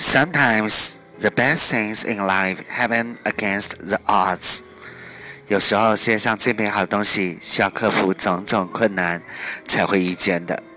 Sometimes the best things in life happen against the odds。有时候世界上最美好的东西需要克服种种困难才会遇见的。